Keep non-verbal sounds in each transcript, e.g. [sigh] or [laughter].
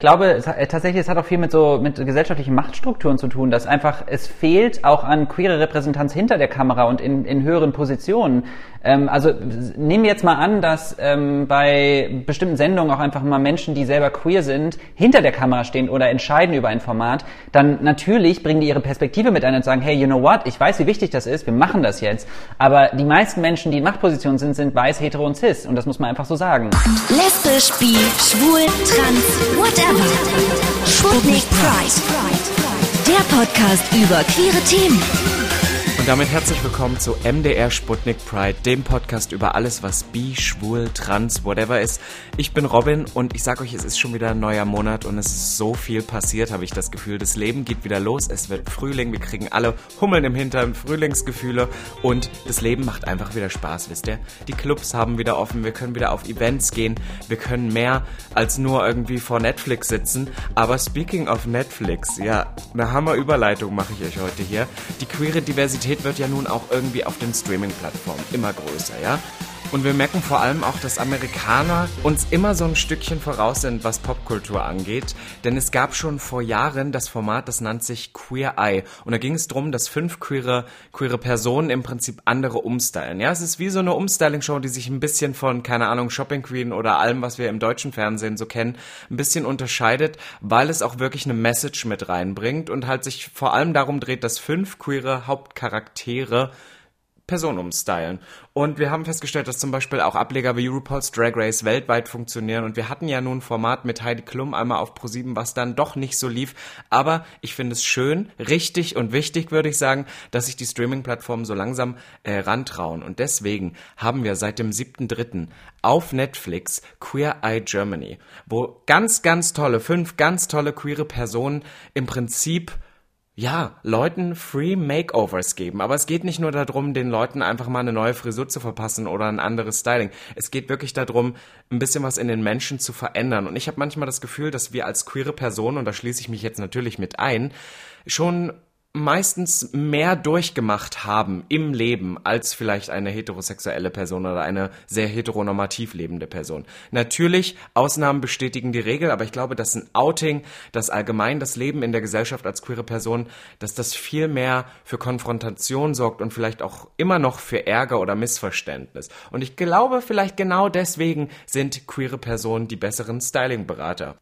Ich glaube, es, äh, tatsächlich, es hat auch viel mit so mit gesellschaftlichen Machtstrukturen zu tun, dass einfach es fehlt auch an queere Repräsentanz hinter der Kamera und in, in höheren Positionen. Ähm, also nehmen wir jetzt mal an, dass ähm, bei bestimmten Sendungen auch einfach mal Menschen, die selber queer sind, hinter der Kamera stehen oder entscheiden über ein Format, dann natürlich bringen die ihre Perspektive mit ein und sagen, hey, you know what, ich weiß, wie wichtig das ist, wir machen das jetzt. Aber die meisten Menschen, die in Machtpositionen sind, sind weiß, hetero und cis und das muss man einfach so sagen. Lesbisch, bi, schwul, trans, whatever. Sputnik Pride. Der Podcast über queere Themen. Damit herzlich willkommen zu MDR Sputnik Pride, dem Podcast über alles, was bi, schwul, trans, whatever ist. Ich bin Robin und ich sag euch, es ist schon wieder ein neuer Monat und es ist so viel passiert, habe ich das Gefühl. Das Leben geht wieder los, es wird Frühling, wir kriegen alle Hummeln im Hintern, Frühlingsgefühle und das Leben macht einfach wieder Spaß, wisst ihr? Die Clubs haben wieder offen, wir können wieder auf Events gehen, wir können mehr als nur irgendwie vor Netflix sitzen. Aber speaking of Netflix, ja, eine Hammer-Überleitung mache ich euch heute hier. Die queere Diversität Diversität wird ja nun auch irgendwie auf den Streaming-Plattformen immer größer, ja? Und wir merken vor allem auch, dass Amerikaner uns immer so ein Stückchen voraus sind, was Popkultur angeht. Denn es gab schon vor Jahren das Format, das nannt sich Queer Eye. Und da ging es darum, dass fünf queere, queere Personen im Prinzip andere umstylen. Ja, es ist wie so eine Umstyling-Show, die sich ein bisschen von, keine Ahnung, Shopping Queen oder allem, was wir im deutschen Fernsehen so kennen, ein bisschen unterscheidet, weil es auch wirklich eine Message mit reinbringt und halt sich vor allem darum dreht, dass fünf queere Hauptcharaktere Person umstylen. Und wir haben festgestellt, dass zum Beispiel auch Ableger wie RuPaul's Drag Race weltweit funktionieren. Und wir hatten ja nun ein Format mit Heidi Klum einmal auf Pro7, was dann doch nicht so lief. Aber ich finde es schön, richtig und wichtig, würde ich sagen, dass sich die Streaming-Plattformen so langsam äh, rantrauen. Und deswegen haben wir seit dem 7.3. auf Netflix Queer Eye Germany, wo ganz, ganz tolle, fünf ganz tolle queere Personen im Prinzip ja, Leuten Free Makeovers geben. Aber es geht nicht nur darum, den Leuten einfach mal eine neue Frisur zu verpassen oder ein anderes Styling. Es geht wirklich darum, ein bisschen was in den Menschen zu verändern. Und ich habe manchmal das Gefühl, dass wir als queere Personen, und da schließe ich mich jetzt natürlich mit ein, schon meistens mehr durchgemacht haben im Leben als vielleicht eine heterosexuelle Person oder eine sehr heteronormativ lebende Person. Natürlich, Ausnahmen bestätigen die Regel, aber ich glaube, dass ein Outing, dass allgemein das Leben in der Gesellschaft als queere Person, dass das viel mehr für Konfrontation sorgt und vielleicht auch immer noch für Ärger oder Missverständnis. Und ich glaube, vielleicht genau deswegen sind queere Personen die besseren Stylingberater.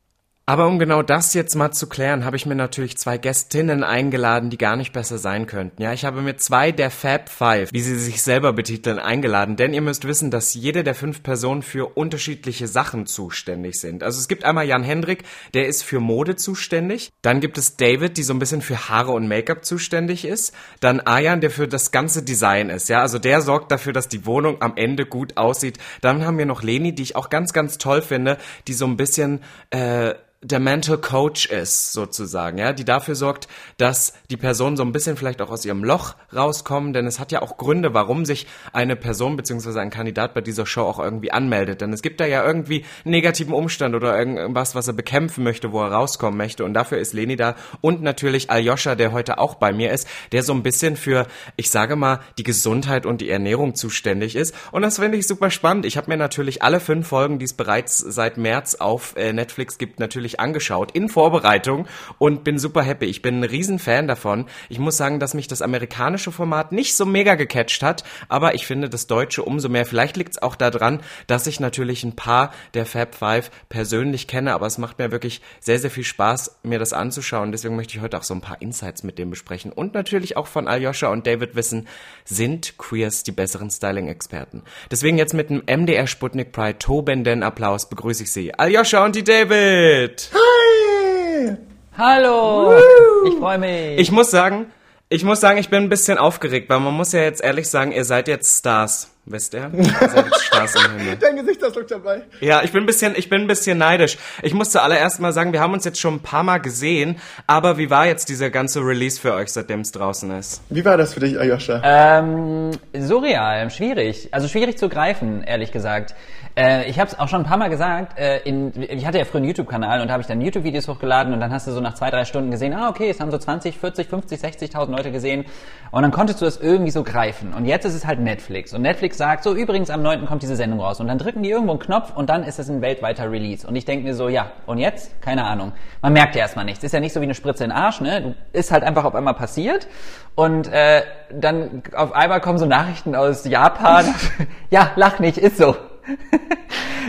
Aber um genau das jetzt mal zu klären, habe ich mir natürlich zwei Gästinnen eingeladen, die gar nicht besser sein könnten. Ja, ich habe mir zwei der Fab Five, wie sie sich selber betiteln, eingeladen. Denn ihr müsst wissen, dass jede der fünf Personen für unterschiedliche Sachen zuständig sind. Also es gibt einmal Jan Hendrik, der ist für Mode zuständig. Dann gibt es David, die so ein bisschen für Haare und Make-up zuständig ist. Dann Ayan, der für das ganze Design ist. Ja, also der sorgt dafür, dass die Wohnung am Ende gut aussieht. Dann haben wir noch Leni, die ich auch ganz, ganz toll finde, die so ein bisschen äh, der Mental Coach ist, sozusagen, ja, die dafür sorgt, dass die Person so ein bisschen vielleicht auch aus ihrem Loch rauskommen, denn es hat ja auch Gründe, warum sich eine Person beziehungsweise ein Kandidat bei dieser Show auch irgendwie anmeldet, denn es gibt da ja irgendwie einen negativen Umstand oder irgendwas, was er bekämpfen möchte, wo er rauskommen möchte. Und dafür ist Leni da. Und natürlich Aljoscha, der heute auch bei mir ist, der so ein bisschen für, ich sage mal, die Gesundheit und die Ernährung zuständig ist. Und das finde ich super spannend. Ich habe mir natürlich alle fünf Folgen, die es bereits seit März auf äh, Netflix gibt, natürlich angeschaut in Vorbereitung und bin super happy. Ich bin ein Riesenfan davon. Ich muss sagen, dass mich das amerikanische Format nicht so mega gecatcht hat, aber ich finde das deutsche umso mehr. Vielleicht liegt es auch daran, dass ich natürlich ein paar der Fab Five persönlich kenne, aber es macht mir wirklich sehr, sehr viel Spaß, mir das anzuschauen. Deswegen möchte ich heute auch so ein paar Insights mit dem besprechen und natürlich auch von Aljoscha und David wissen, sind Queers die besseren Styling-Experten. Deswegen jetzt mit einem MDR Sputnik Pride tobenden Applaus begrüße ich Sie, Aljoscha und die David. Hi! Hallo! Woo! Ich freue mich. Ich muss sagen, ich muss sagen, ich bin ein bisschen aufgeregt, weil man muss ja jetzt ehrlich sagen, ihr seid jetzt Stars. Wisst ihr? Ihr seid jetzt [laughs] Stars im Himmel. Dein Gesichtsausdruck dabei. Ja, ich bin ein bisschen, ich bin ein bisschen neidisch. Ich muss zuallererst mal sagen, wir haben uns jetzt schon ein paar Mal gesehen, aber wie war jetzt dieser ganze Release für euch, seitdem es draußen ist? Wie war das für dich, Ayosha? Ähm, surreal, schwierig. Also schwierig zu greifen, ehrlich gesagt. Äh, ich habe es auch schon ein paar Mal gesagt. Äh, in, ich hatte ja früher einen YouTube-Kanal und da habe ich dann YouTube-Videos hochgeladen und dann hast du so nach zwei, drei Stunden gesehen, ah okay, es haben so 20, 40, 50, 60.000 Leute gesehen und dann konntest du das irgendwie so greifen. Und jetzt ist es halt Netflix und Netflix sagt so, übrigens am 9. kommt diese Sendung raus und dann drücken die irgendwo einen Knopf und dann ist es ein weltweiter Release. Und ich denke mir so, ja, und jetzt? Keine Ahnung. Man merkt ja erstmal nichts. Ist ja nicht so wie eine Spritze in den Arsch, ne? Ist halt einfach auf einmal passiert und äh, dann auf einmal kommen so Nachrichten aus Japan. [laughs] ja, lach nicht, ist so.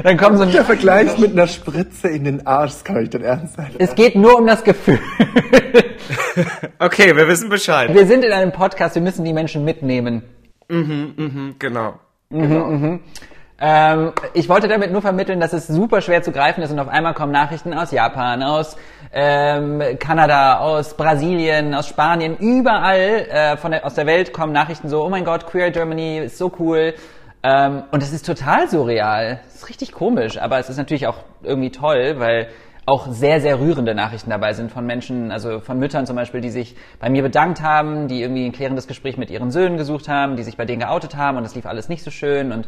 Dann kommen so ein Der Vergleich mit einer Spritze in den Arsch, das kann ich denn ernst sein. Es geht nur um das Gefühl. [laughs] okay, wir wissen Bescheid. Wir sind in einem Podcast, wir müssen die Menschen mitnehmen. Mhm, mhm, genau. Mhm, genau. Mhm. Ähm, ich wollte damit nur vermitteln, dass es super schwer zu greifen ist und auf einmal kommen Nachrichten aus Japan, aus ähm, Kanada, aus Brasilien, aus Spanien, überall äh, von der, aus der Welt kommen Nachrichten so, oh mein Gott, Queer Germany ist so cool. Ähm, und das ist total surreal. Das ist richtig komisch, aber es ist natürlich auch irgendwie toll, weil auch sehr, sehr rührende Nachrichten dabei sind von Menschen, also von Müttern zum Beispiel, die sich bei mir bedankt haben, die irgendwie ein klärendes Gespräch mit ihren Söhnen gesucht haben, die sich bei denen geoutet haben und es lief alles nicht so schön und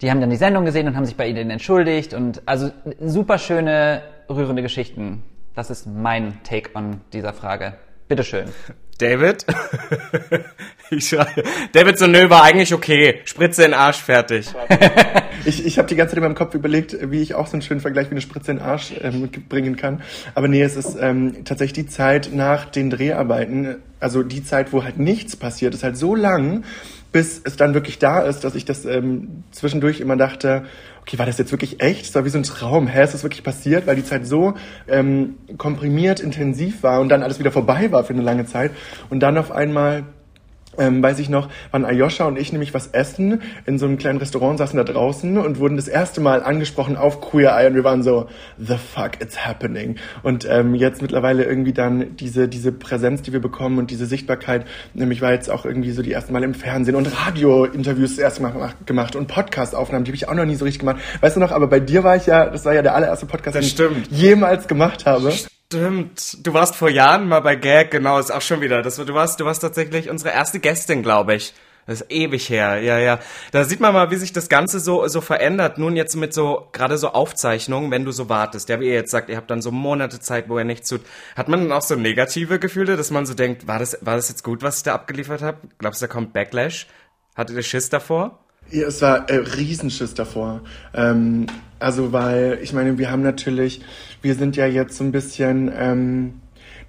die haben dann die Sendung gesehen und haben sich bei ihnen entschuldigt und also super schöne, rührende Geschichten. Das ist mein Take on dieser Frage. Bitteschön. [laughs] David? [laughs] ich schreie. David so, nö, war eigentlich okay. Spritze in den Arsch, fertig. [laughs] ich ich habe die ganze Zeit in meinem Kopf überlegt, wie ich auch so einen schönen Vergleich wie eine Spritze in den Arsch ähm, bringen kann. Aber nee, es ist ähm, tatsächlich die Zeit nach den Dreharbeiten, also die Zeit, wo halt nichts passiert, ist halt so lang, bis es dann wirklich da ist, dass ich das ähm, zwischendurch immer dachte, okay, war das jetzt wirklich echt? Es war wie so ein Traum. Hä, ist das wirklich passiert? Weil die Zeit so ähm, komprimiert, intensiv war und dann alles wieder vorbei war für eine lange Zeit. Und dann auf einmal ähm, weiß ich noch, waren Ayosha und ich nämlich was essen in so einem kleinen Restaurant, saßen da draußen und wurden das erste Mal angesprochen auf Queer Eye und wir waren so, the fuck, it's happening. Und ähm, jetzt mittlerweile irgendwie dann diese, diese Präsenz, die wir bekommen und diese Sichtbarkeit, nämlich war jetzt auch irgendwie so die ersten Mal im Fernsehen und Radiointerviews das erste Mal gemacht und Podcast-Aufnahmen, die habe ich auch noch nie so richtig gemacht. Weißt du noch, aber bei dir war ich ja, das war ja der allererste Podcast, den ich jemals gemacht habe. Stimmt. Du warst vor Jahren mal bei Gag, genau, ist auch schon wieder. Das, du warst, du warst tatsächlich unsere erste Gästin, glaube ich. Das ist ewig her, ja, ja. Da sieht man mal, wie sich das Ganze so, so verändert. Nun jetzt mit so, gerade so Aufzeichnungen, wenn du so wartest. Ja, wie ihr jetzt sagt, ihr habt dann so Monate Zeit, wo ihr nichts tut. Hat man dann auch so negative Gefühle, dass man so denkt, war das, war das jetzt gut, was ich da abgeliefert habe? Glaubst du, da kommt Backlash? Hattet ihr Schiss davor? Ja, es war äh, Riesenschiss davor. Ähm, also, weil, ich meine, wir haben natürlich, wir sind ja jetzt so ein bisschen, ähm,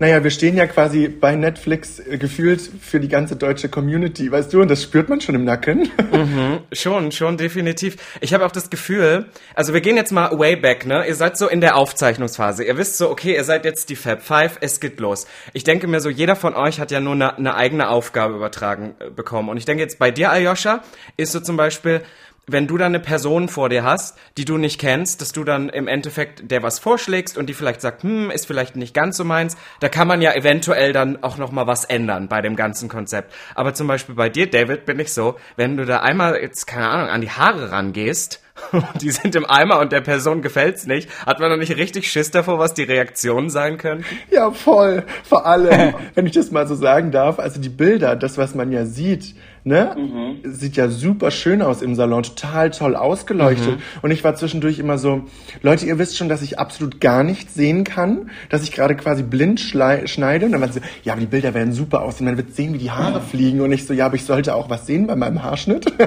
naja, wir stehen ja quasi bei Netflix äh, gefühlt für die ganze deutsche Community, weißt du, und das spürt man schon im Nacken. [laughs] Mhm, schon, schon, definitiv. Ich habe auch das Gefühl, also wir gehen jetzt mal way back, ne? Ihr seid so in der Aufzeichnungsphase. Ihr wisst so, okay, ihr seid jetzt die Fab Five, es geht los. Ich denke mir so, jeder von euch hat ja nur eine, eine eigene Aufgabe übertragen äh, bekommen. Und ich denke jetzt bei dir, Ayosha, ist so zum Beispiel, wenn du dann eine Person vor dir hast, die du nicht kennst, dass du dann im Endeffekt der was vorschlägst und die vielleicht sagt, hm, ist vielleicht nicht ganz so meins, da kann man ja eventuell dann auch noch mal was ändern bei dem ganzen Konzept. Aber zum Beispiel bei dir, David, bin ich so, wenn du da einmal jetzt keine Ahnung an die Haare rangehst [laughs] die sind im Eimer und der Person gefällt's nicht, hat man noch nicht richtig Schiss davor, was die Reaktionen sein können? Ja, voll. Vor allem, [laughs] wenn ich das mal so sagen darf, also die Bilder, das, was man ja sieht, Ne? Mhm. Sieht ja super schön aus im Salon, total toll ausgeleuchtet. Mhm. Und ich war zwischendurch immer so, Leute, ihr wisst schon, dass ich absolut gar nichts sehen kann, dass ich gerade quasi blind schneide. Und dann waren sie so, ja, aber die Bilder werden super aussehen, man wird sehen, wie die Haare mhm. fliegen. Und ich so, ja, aber ich sollte auch was sehen bei meinem Haarschnitt. [laughs]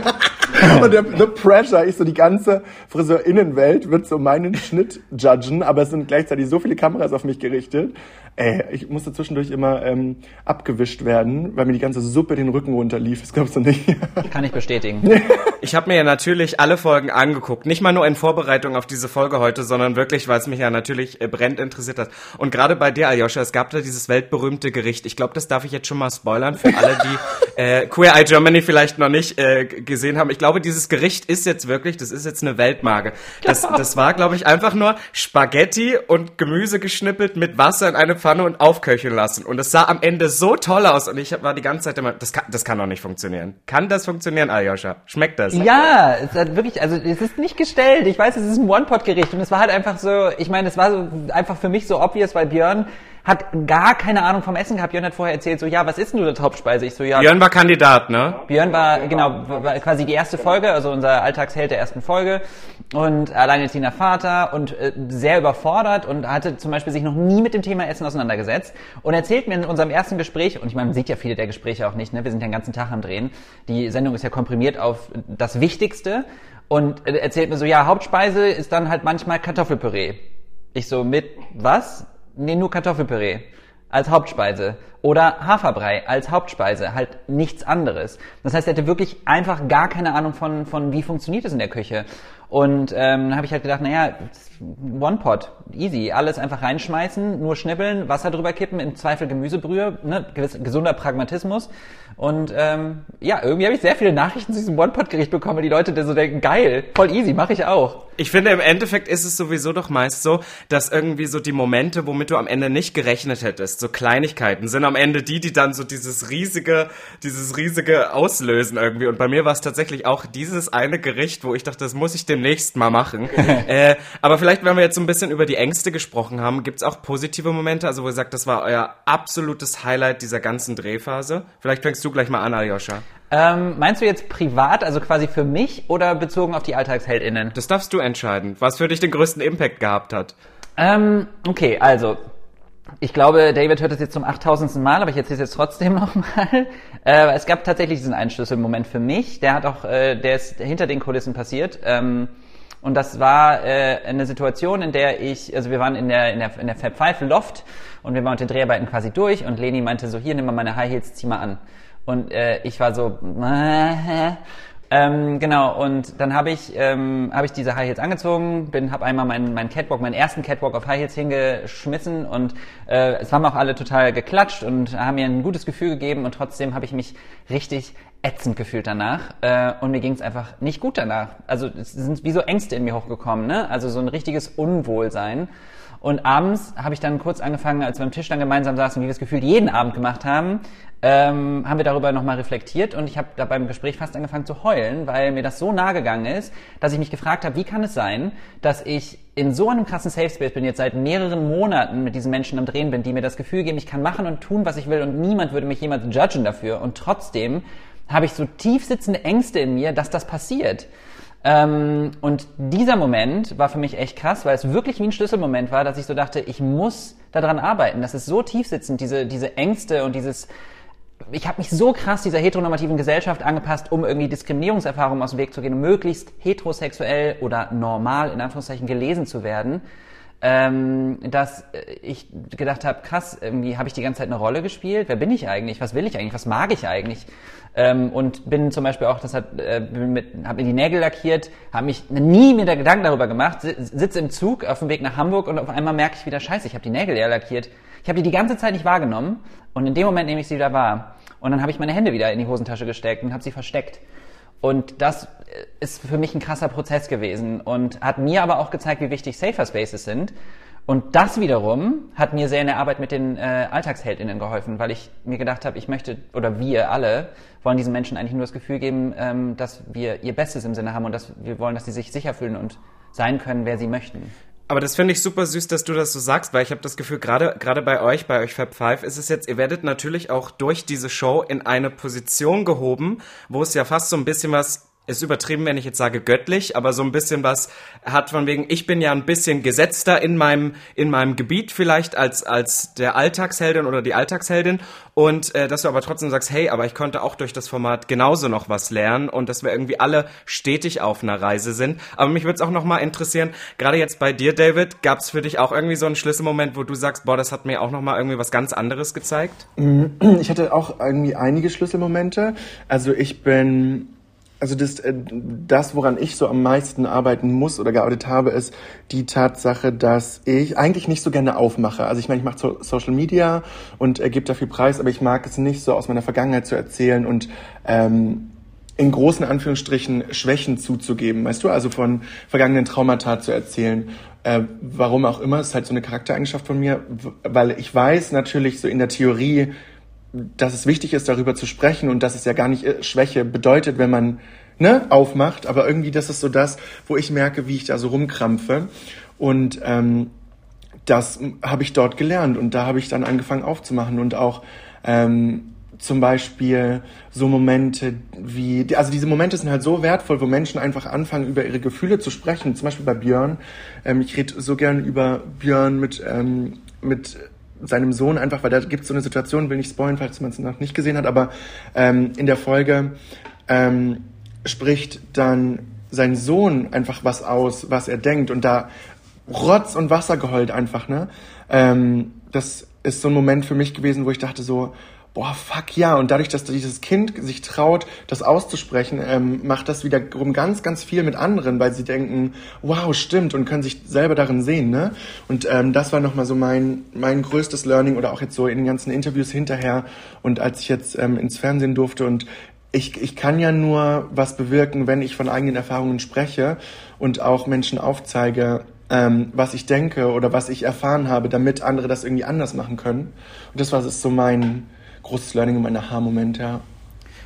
[laughs] und der, the pressure, ich so, die ganze Friseurinnenwelt wird so meinen Schnitt judgen, aber es sind gleichzeitig so viele Kameras auf mich gerichtet. Ey, ich musste zwischendurch immer ähm, abgewischt werden, weil mir die ganze Suppe den Rücken runterlief. Es gab 15 nicht. [laughs] Kann ich bestätigen. Ich habe mir ja natürlich alle Folgen angeguckt. Nicht mal nur in Vorbereitung auf diese Folge heute, sondern wirklich, weil es mich ja natürlich äh, brennend interessiert hat. Und gerade bei dir, Aljoscha, es gab da dieses weltberühmte Gericht. Ich glaube, das darf ich jetzt schon mal spoilern für alle, die [laughs] äh, Queer Eye Germany vielleicht noch nicht äh, gesehen haben. Ich glaube, dieses Gericht ist jetzt wirklich, das ist jetzt eine Weltmarke. Das, das war, glaube ich, einfach nur Spaghetti und Gemüse geschnippelt mit Wasser in eine Pfanne und aufköcheln lassen. Und es sah am Ende so toll aus. Und ich war die ganze Zeit immer, das kann, das kann doch nicht funktionieren. Kann das funktionieren, Aljoscha? Schmeckt das? Ja, es hat wirklich, also es ist nicht gestellt. Ich weiß, es ist ein One-Pot-Gericht. Und es war halt einfach so, ich meine, es war so einfach für mich so obvious, weil Björn hat gar keine Ahnung vom Essen gehabt. Björn hat vorher erzählt, so, ja, was ist denn du der Hauptspeise? Ich so, ja. Björn war Kandidat, ne? Björn war, genau, war quasi die erste Folge, also unser Alltagsheld der ersten Folge und alleinerziehender Vater und äh, sehr überfordert und hatte zum Beispiel sich noch nie mit dem Thema Essen auseinandergesetzt und erzählt mir in unserem ersten Gespräch, und ich meine, man sieht ja viele der Gespräche auch nicht, ne? wir sind ja den ganzen Tag am Drehen, die Sendung ist ja komprimiert auf das Wichtigste und äh, erzählt mir so, ja, Hauptspeise ist dann halt manchmal Kartoffelpüree. Ich so, mit was? Nee, nur Kartoffelpüree. Als Hauptspeise oder Haferbrei als Hauptspeise, halt nichts anderes. Das heißt, er hatte wirklich einfach gar keine Ahnung von, von wie funktioniert es in der Küche. Und ähm, habe ich halt gedacht, naja, One Pot, easy, alles einfach reinschmeißen, nur schnibbeln, Wasser drüber kippen, im Zweifel Gemüsebrühe, ne, gesunder Pragmatismus. Und ähm, ja, irgendwie habe ich sehr viele Nachrichten zu diesem One Pot Gericht bekommen, die Leute so denken, geil, voll easy, mache ich auch. Ich finde, im Endeffekt ist es sowieso doch meist so, dass irgendwie so die Momente, womit du am Ende nicht gerechnet hättest, so Kleinigkeiten, sind am Ende die, die dann so dieses riesige, dieses riesige auslösen irgendwie. Und bei mir war es tatsächlich auch dieses eine Gericht, wo ich dachte, das muss ich demnächst mal machen. [laughs] äh, aber vielleicht, wenn wir jetzt so ein bisschen über die Ängste gesprochen haben, gibt's auch positive Momente, also wo ihr sagt, das war euer absolutes Highlight dieser ganzen Drehphase. Vielleicht fängst du gleich mal an, Aljoscha. Ähm, meinst du jetzt privat, also quasi für mich oder bezogen auf die AlltagsheldInnen? Das darfst du entscheiden, was für dich den größten Impact gehabt hat. Ähm, okay, also ich glaube, David hört das jetzt zum 8000. Mal, aber ich erzähle es jetzt trotzdem [laughs] nochmal. Äh, es gab tatsächlich diesen Einschlüsselmoment für mich. Der hat auch, äh, der ist hinter den Kulissen passiert. Ähm, und das war äh, eine Situation, in der ich, also wir waren in der, in der, in der Fab Five Loft und wir waren mit den Dreharbeiten quasi durch und Leni meinte so, hier, nimm mal meine High Heels, zieh mal an. Und äh, ich war so, [laughs] äh, ähm, genau, und dann habe ich, ähm, hab ich diese High Heels angezogen, bin, habe einmal meinen, meinen Catwalk, meinen ersten Catwalk auf High Heels hingeschmissen und äh, es haben auch alle total geklatscht und haben mir ein gutes Gefühl gegeben und trotzdem habe ich mich richtig ätzend gefühlt danach äh, und mir ging es einfach nicht gut danach. Also es sind wie so Ängste in mir hochgekommen, ne? Also so ein richtiges Unwohlsein. Und abends habe ich dann kurz angefangen, als wir am Tisch dann gemeinsam saßen, wie wir es gefühlt jeden Abend gemacht haben, ähm, haben wir darüber nochmal reflektiert und ich habe da beim Gespräch fast angefangen zu heulen, weil mir das so nahe gegangen ist, dass ich mich gefragt habe, wie kann es sein, dass ich in so einem krassen Safe Space bin, jetzt seit mehreren Monaten mit diesen Menschen am Drehen bin, die mir das Gefühl geben, ich kann machen und tun, was ich will und niemand würde mich jemals judgen dafür und trotzdem habe ich so tief sitzende Ängste in mir, dass das passiert. Ähm, und dieser Moment war für mich echt krass, weil es wirklich wie ein Schlüsselmoment war, dass ich so dachte, ich muss daran arbeiten. Das ist so tief sitzend, diese, diese Ängste und dieses, ich habe mich so krass dieser heteronormativen Gesellschaft angepasst, um irgendwie Diskriminierungserfahrungen aus dem Weg zu gehen, um möglichst heterosexuell oder normal in Anführungszeichen gelesen zu werden, ähm, dass ich gedacht habe, krass, irgendwie habe ich die ganze Zeit eine Rolle gespielt. Wer bin ich eigentlich? Was will ich eigentlich? Was mag ich eigentlich? Ähm, und bin zum Beispiel auch, das hat, äh, habe mir die Nägel lackiert, habe mich nie mir der Gedanken darüber gemacht, sitze im Zug auf dem Weg nach Hamburg und auf einmal merke ich wieder, scheiße, ich habe die Nägel ja lackiert. Ich habe die die ganze Zeit nicht wahrgenommen und in dem Moment nehme ich sie wieder wahr. Und dann habe ich meine Hände wieder in die Hosentasche gesteckt und habe sie versteckt. Und das ist für mich ein krasser Prozess gewesen und hat mir aber auch gezeigt, wie wichtig Safer Spaces sind. Und das wiederum hat mir sehr in der Arbeit mit den äh, Alltagsheldinnen geholfen, weil ich mir gedacht habe, ich möchte, oder wir alle, wollen diesen Menschen eigentlich nur das Gefühl geben, ähm, dass wir ihr Bestes im Sinne haben und dass wir wollen, dass sie sich sicher fühlen und sein können, wer sie möchten. Aber das finde ich super süß, dass du das so sagst, weil ich habe das Gefühl, gerade gerade bei euch, bei euch Fab Five, ist es jetzt, ihr werdet natürlich auch durch diese Show in eine Position gehoben, wo es ja fast so ein bisschen was ist übertrieben, wenn ich jetzt sage göttlich, aber so ein bisschen was hat von wegen, ich bin ja ein bisschen gesetzter in meinem, in meinem Gebiet vielleicht als, als der Alltagsheldin oder die Alltagsheldin und äh, dass du aber trotzdem sagst, hey, aber ich konnte auch durch das Format genauso noch was lernen und dass wir irgendwie alle stetig auf einer Reise sind. Aber mich würde es auch nochmal interessieren, gerade jetzt bei dir, David, gab es für dich auch irgendwie so einen Schlüsselmoment, wo du sagst, boah, das hat mir auch nochmal irgendwie was ganz anderes gezeigt? [clears throat] Ich hatte auch irgendwie einige Schlüsselmomente. Also ich bin also das, äh, das, woran ich so am meisten arbeiten muss oder gearbeitet habe, ist die Tatsache, dass ich eigentlich nicht so gerne aufmache. Also ich meine, ich mache so Social Media und äh, gebe dafür Preis, aber ich mag es nicht so aus meiner Vergangenheit zu erzählen und ähm, in großen Anführungsstrichen Schwächen zuzugeben, weißt du, also von vergangenen Traumata zu erzählen. Äh, warum auch immer, ist halt so eine Charaktereigenschaft von mir, weil ich weiß natürlich so in der Theorie, dass es wichtig ist, darüber zu sprechen und dass es ja gar nicht äh, Schwäche bedeutet, wenn man ne, aufmacht, aber irgendwie das ist so das, wo ich merke, wie ich da so rumkrampfe. Und ähm, das habe ich dort gelernt und da habe ich dann angefangen aufzumachen und auch ähm, zum Beispiel so Momente wie, also diese Momente sind halt so wertvoll, wo Menschen einfach anfangen, über ihre Gefühle zu sprechen. Zum Beispiel bei Björn. Ähm, ich rede so gern über Björn mit, ähm, mit seinem Sohn, einfach weil da gibt es so eine Situation, will nicht spoilen, falls man es noch nicht gesehen hat, aber ähm, in der Folge ähm, spricht dann sein Sohn einfach was aus, was er denkt und da Rotz und Wasser geheult einfach, ne? Ähm, das ist so ein Moment für mich gewesen, wo ich dachte so, boah, fuck ja. Und dadurch, dass dieses Kind sich traut, das auszusprechen, ähm, macht das wiederum ganz, ganz viel mit anderen, weil sie denken, wow, stimmt und können sich selber darin sehen. Ne? Und ähm, das war nochmal so mein, mein größtes Learning oder auch jetzt so in den ganzen Interviews hinterher und als ich jetzt ähm, ins Fernsehen durfte und ich, ich kann ja nur was bewirken, wenn ich von eigenen Erfahrungen spreche und auch Menschen aufzeige, ähm, was ich denke oder was ich erfahren habe, damit andere das irgendwie anders machen können. Und das war so mein, großes Learning und mein Aha-Moment, ja.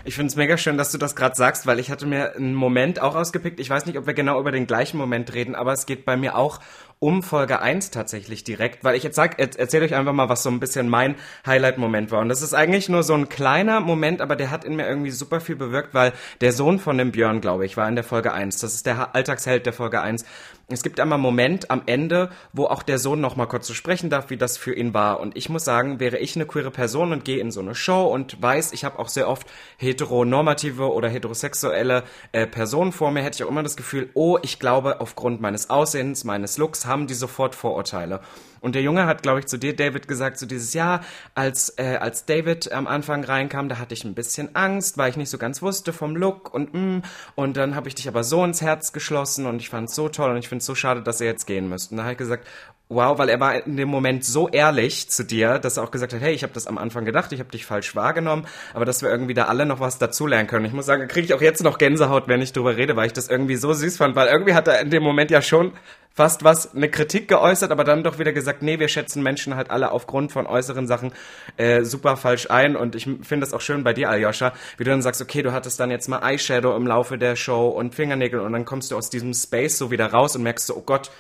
Ich finde es mega schön, dass du das gerade sagst, weil ich hatte mir einen Moment auch ausgepickt. Ich weiß nicht, ob wir genau über den gleichen Moment reden, aber es geht bei mir auch um Folge 1 tatsächlich direkt, weil ich jetzt sag, erzähle euch einfach mal, was so ein bisschen mein Highlight-Moment war. Und das ist eigentlich nur so ein kleiner Moment, aber der hat in mir irgendwie super viel bewirkt, weil der Sohn von dem Björn, glaube ich, war in der Folge 1. Das ist der Alltagsheld der Folge 1 es gibt einmal einen Moment am Ende, wo auch der Sohn noch mal kurz zu sprechen darf, wie das für ihn war. Und ich muss sagen, wäre ich eine queere Person und gehe in so eine Show und weiß, ich habe auch sehr oft heteronormative oder heterosexuelle äh, Personen vor mir, hätte ich auch immer das Gefühl, oh, ich glaube, aufgrund meines Aussehens, meines Looks haben die sofort Vorurteile. Und der Junge hat, glaube ich, zu dir, David, gesagt, so dieses Jahr, als, äh, als David am Anfang reinkam, da hatte ich ein bisschen Angst, weil ich nicht so ganz wusste vom Look und mm, und dann habe ich dich aber so ins Herz geschlossen und ich fand es so toll und ich finde es so schade, dass ihr jetzt gehen müsst. Und da habe ich gesagt, wow, weil er war in dem Moment so ehrlich zu dir, dass er auch gesagt hat, hey, ich habe das am Anfang gedacht, ich habe dich falsch wahrgenommen, aber dass wir irgendwie da alle noch was dazulernen können. Ich muss sagen, kriege ich auch jetzt noch Gänsehaut, wenn ich drüber rede, weil ich das irgendwie so süß fand, weil irgendwie hat er in dem Moment ja schon fast was, eine Kritik geäußert, aber dann doch wieder gesagt, nee, wir schätzen Menschen halt alle aufgrund von äußeren Sachen äh, super falsch ein. Und ich finde das auch schön bei dir, Aljoscha, wie du dann sagst, okay, du hattest dann jetzt mal Eyeshadow im Laufe der Show und Fingernägel und dann kommst du aus diesem Space so wieder raus und merkst so, oh Gott,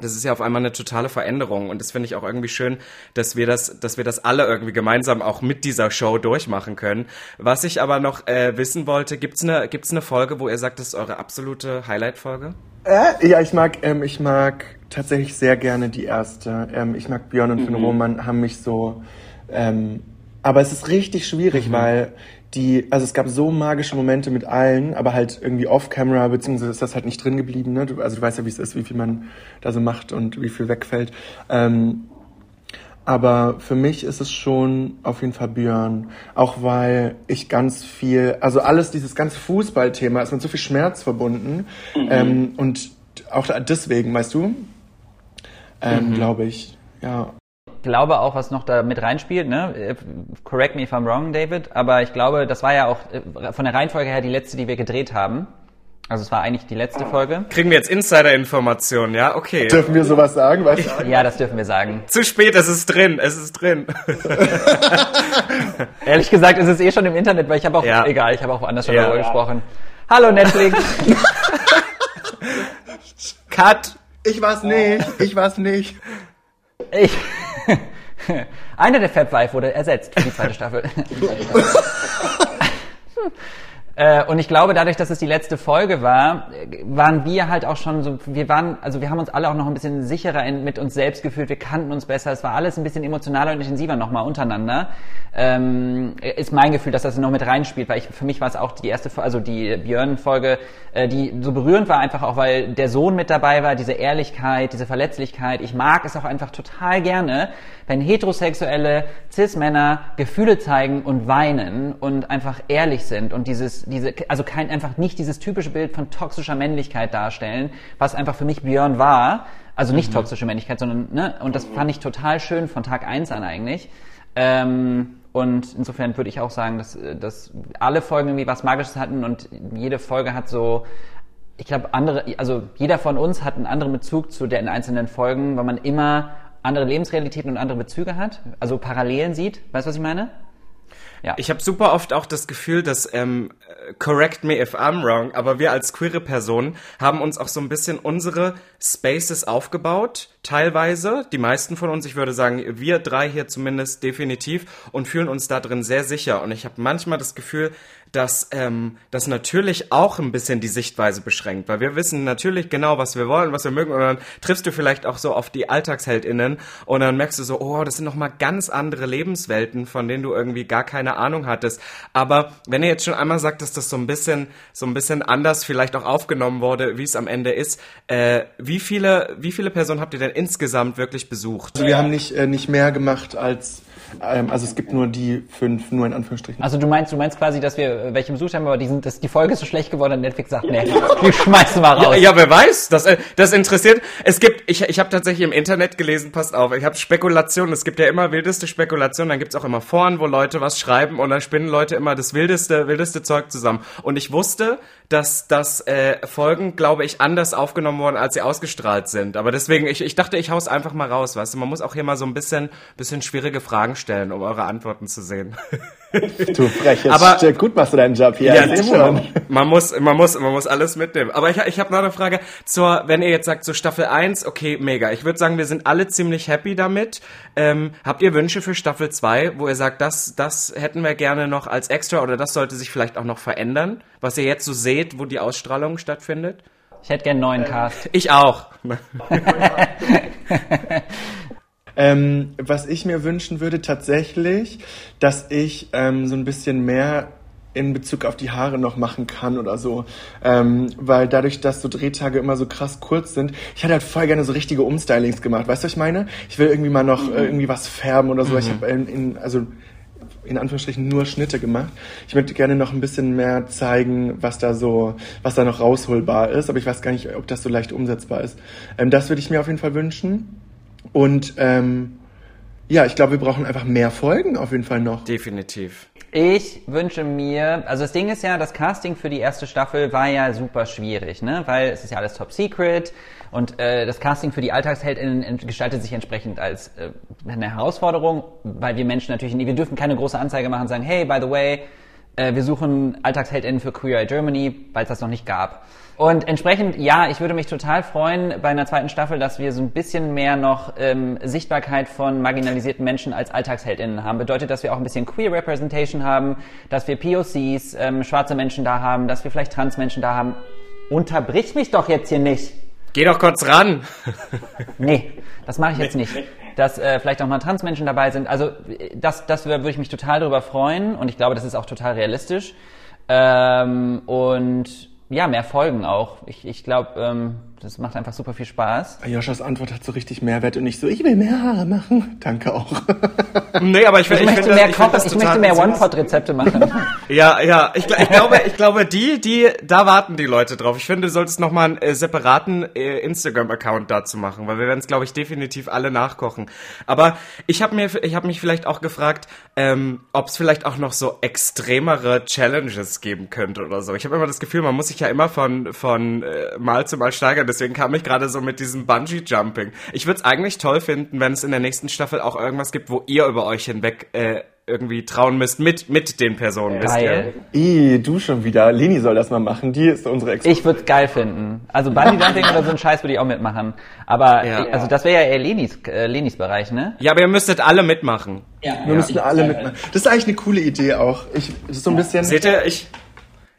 das ist ja auf einmal eine totale Veränderung und das finde ich auch irgendwie schön, dass wir das, dass wir das alle irgendwie gemeinsam auch mit dieser Show durchmachen können. Was ich aber noch äh, wissen wollte, gibt's eine gibt's eine Folge, wo ihr sagt, das ist eure absolute Highlight-Folge? Äh, ja, ich mag ähm, ich mag tatsächlich sehr gerne die erste. Ähm, ich mag Björn und Finn mhm. Roman haben mich so, ähm, aber es ist richtig schwierig, mhm. weil die, also es gab so magische Momente mit allen, aber halt irgendwie off-camera, beziehungsweise ist das halt nicht drin geblieben. Ne? Du, also du weißt ja, wie es ist, wie viel man da so macht und wie viel wegfällt. Ähm, aber für mich ist es schon auf jeden Fall Björn. Auch weil ich ganz viel, also alles, dieses ganze Fußballthema ist mit so viel Schmerz verbunden. Mhm. Ähm, und auch deswegen, weißt du, ähm, mhm. glaube ich, ja glaube auch, was noch da mit reinspielt, ne? Correct me if I'm wrong, David, aber ich glaube, das war ja auch äh, von der Reihenfolge her die letzte, die wir gedreht haben. Also es war eigentlich die letzte Folge. Kriegen wir jetzt Insider-Informationen, ja? Okay. Dürfen wir sowas sagen? Weißt du? Ja, das dürfen wir sagen. Zu spät, es ist drin, es ist drin. [laughs] Ehrlich gesagt, es ist eh schon im Internet, weil ich habe auch, ja. egal, ich habe auch woanders schon ja. darüber gesprochen. Hallo Netflix. [laughs] Cut. Ich war's nicht, ich war's nicht. Ich... [laughs] Einer der Fab Five wurde ersetzt für die zweite Staffel. Äh, und ich glaube, dadurch, dass es die letzte Folge war, waren wir halt auch schon so, wir waren, also wir haben uns alle auch noch ein bisschen sicherer in, mit uns selbst gefühlt, wir kannten uns besser, es war alles ein bisschen emotionaler und intensiver nochmal untereinander. Ähm, ist mein Gefühl, dass das noch mit reinspielt, weil ich, für mich war es auch die erste, also die Björn-Folge, äh, die so berührend war, einfach auch, weil der Sohn mit dabei war, diese Ehrlichkeit, diese Verletzlichkeit. Ich mag es auch einfach total gerne, wenn heterosexuelle Cis-Männer Gefühle zeigen und weinen und einfach ehrlich sind und dieses diese, also kein, einfach nicht dieses typische Bild von toxischer Männlichkeit darstellen, was einfach für mich Björn war. Also nicht mhm. toxische Männlichkeit, sondern, ne, und das fand ich total schön von Tag eins an eigentlich. Ähm, und insofern würde ich auch sagen, dass, dass alle Folgen irgendwie was Magisches hatten und jede Folge hat so, ich glaube, andere, also jeder von uns hat einen anderen Bezug zu den einzelnen Folgen, weil man immer andere Lebensrealitäten und andere Bezüge hat, also Parallelen sieht. Weißt du, was ich meine? Ja. Ich habe super oft auch das Gefühl, dass ähm, correct me if I'm wrong, aber wir als queere Personen haben uns auch so ein bisschen unsere Spaces aufgebaut, teilweise, die meisten von uns, ich würde sagen, wir drei hier zumindest definitiv und fühlen uns da drin sehr sicher. Und ich habe manchmal das Gefühl, dass ähm, das natürlich auch ein bisschen die Sichtweise beschränkt, weil wir wissen natürlich genau, was wir wollen, was wir mögen und dann triffst du vielleicht auch so auf die Alltagsheldinnen und dann merkst du so, oh, das sind noch mal ganz andere Lebenswelten, von denen du irgendwie gar keine Ahnung hattest. Aber wenn ihr jetzt schon einmal sagt, dass das so ein bisschen so ein bisschen anders vielleicht auch aufgenommen wurde, wie es am Ende ist, äh, wie viele wie viele Personen habt ihr denn insgesamt wirklich besucht? Also wir haben nicht äh, nicht mehr gemacht als ähm, also es gibt nur die fünf, nur in Anführungsstrichen. Also du meinst, du meinst quasi, dass wir welche besucht haben, aber die, sind, dass die Folge ist so schlecht geworden, Netflix sagt, nee, wir schmeißen mal raus. Ja, ja, wer weiß, das, äh, das interessiert. Es gibt, ich, ich habe tatsächlich im Internet gelesen, passt auf, ich habe Spekulationen, es gibt ja immer wildeste Spekulationen, dann gibt's auch immer Foren, wo Leute was schreiben und dann spinnen Leute immer das wildeste, wildeste Zeug zusammen. Und ich wusste, dass das äh, Folgen, glaube ich, anders aufgenommen wurden, als sie ausgestrahlt sind. Aber deswegen, ich, ich dachte, ich hau's einfach mal raus, weißt du, man muss auch hier mal so ein bisschen, bisschen schwierige Fragen stellen, um eure Antworten zu sehen. [laughs] Du frech, jetzt Aber- gut machst du deinen Job hier. Ja, du, schon. man muss, man muss, man muss alles mitnehmen. Aber ich, ich habe noch eine Frage zur, wenn ihr jetzt sagt, so Staffel 1, okay, mega. Ich würde sagen, wir sind alle ziemlich happy damit. Ähm, habt ihr Wünsche für Staffel 2, wo ihr sagt, das, das hätten wir gerne noch als extra oder das sollte sich vielleicht auch noch verändern, was ihr jetzt so seht, wo die Ausstrahlung stattfindet? Ich hätte gern einen neuen Cast. Ich auch. [laughs] [laughs] Ähm, was ich mir wünschen würde tatsächlich, dass ich ähm, so ein bisschen mehr in Bezug auf die Haare noch machen kann oder so. Ähm, weil dadurch, dass so Drehtage immer so krass kurz sind, ich hätte halt voll gerne so richtige Umstylings gemacht. Weißt du, was ich meine? Ich will irgendwie mal noch äh, irgendwie was färben oder so. Ich habe in, in, also in Anführungsstrichen nur Schnitte gemacht. Ich möchte gerne noch ein bisschen mehr zeigen, was da so, was da noch rausholbar ist, aber ich weiß gar nicht, ob das so leicht umsetzbar ist. Ähm, das würde ich mir auf jeden Fall wünschen. Und ähm, ja, ich glaube, wir brauchen einfach mehr Folgen auf jeden Fall noch. Definitiv. Ich wünsche mir, also das Ding ist ja, das Casting für die erste Staffel war ja super schwierig, ne? Weil es ist ja alles top secret und äh, das Casting für die Alltagsheldinnen gestaltet sich entsprechend als äh, eine Herausforderung, weil wir Menschen natürlich, nie- wir dürfen keine große Anzeige machen und sagen, hey, by the way, äh, wir suchen Alltagsheldinnen für Queer Eye Germany, weil es das noch nicht gab. Und entsprechend, ja, ich würde mich total freuen bei einer zweiten Staffel, dass wir so ein bisschen mehr noch ähm, Sichtbarkeit von marginalisierten Menschen als Alltagsheldinnen haben. Bedeutet, dass wir auch ein bisschen Queer Representation haben, dass wir POCs, ähm, schwarze Menschen da haben, dass wir vielleicht Transmenschen da haben. Unterbrich mich doch jetzt hier nicht. Geh doch kurz ran. [laughs] Nee, das mache ich jetzt nicht. Dass äh, vielleicht auch mal Transmenschen dabei sind. Also das, das wür- würde ich mich total darüber freuen und ich glaube, das ist auch total realistisch. Ähm, und ja, mehr Folgen auch. Ich, ich glaube, ähm, das macht einfach super viel Spaß. Joschas Antwort hat so richtig Mehrwert und nicht so, ich will mehr Haare machen. [laughs] Danke auch. [laughs] Nee, aber ich, Ich, ich, möchte finde mehr, ich, das ich möchte mehr. One-Pot-Rezepte machen. [laughs] Ja, ja, ich, ich glaube, ich glaube, die, die, da warten die Leute drauf. Ich finde, du solltest noch mal einen äh, separaten äh, Instagram-Account dazu machen, weil wir werden es, glaube ich, definitiv alle nachkochen. Aber ich habe mir, ich habe mich vielleicht auch gefragt, ähm, ob es vielleicht auch noch so extremere Challenges geben könnte oder so. Ich habe immer das Gefühl, man muss sich ja immer von von äh, Mal zu Mal steigern. Deswegen kam ich gerade so mit diesem Bungee-Jumping. Ich würde es eigentlich toll finden, wenn es in der nächsten Staffel auch irgendwas gibt, wo ihr über euch hinweg äh, irgendwie trauen müsst mit mit den Personen. wisst ihr? Geil. Ih, du schon wieder. Leni soll das mal machen. Die ist unsere Expertin. Ich würde es geil finden. Also Bungee-Jumping [laughs] oder so ein Scheiß würde ich auch mitmachen. Aber Ja. äh, also das wäre ja eher Lenis, äh, Lenis Bereich, ne? Ja, aber ihr müsstet alle mitmachen. Wir müssen alle mitmachen. Das ist eigentlich eine coole Idee auch. Ich, das ist so ein bisschen. Seht ihr, ich.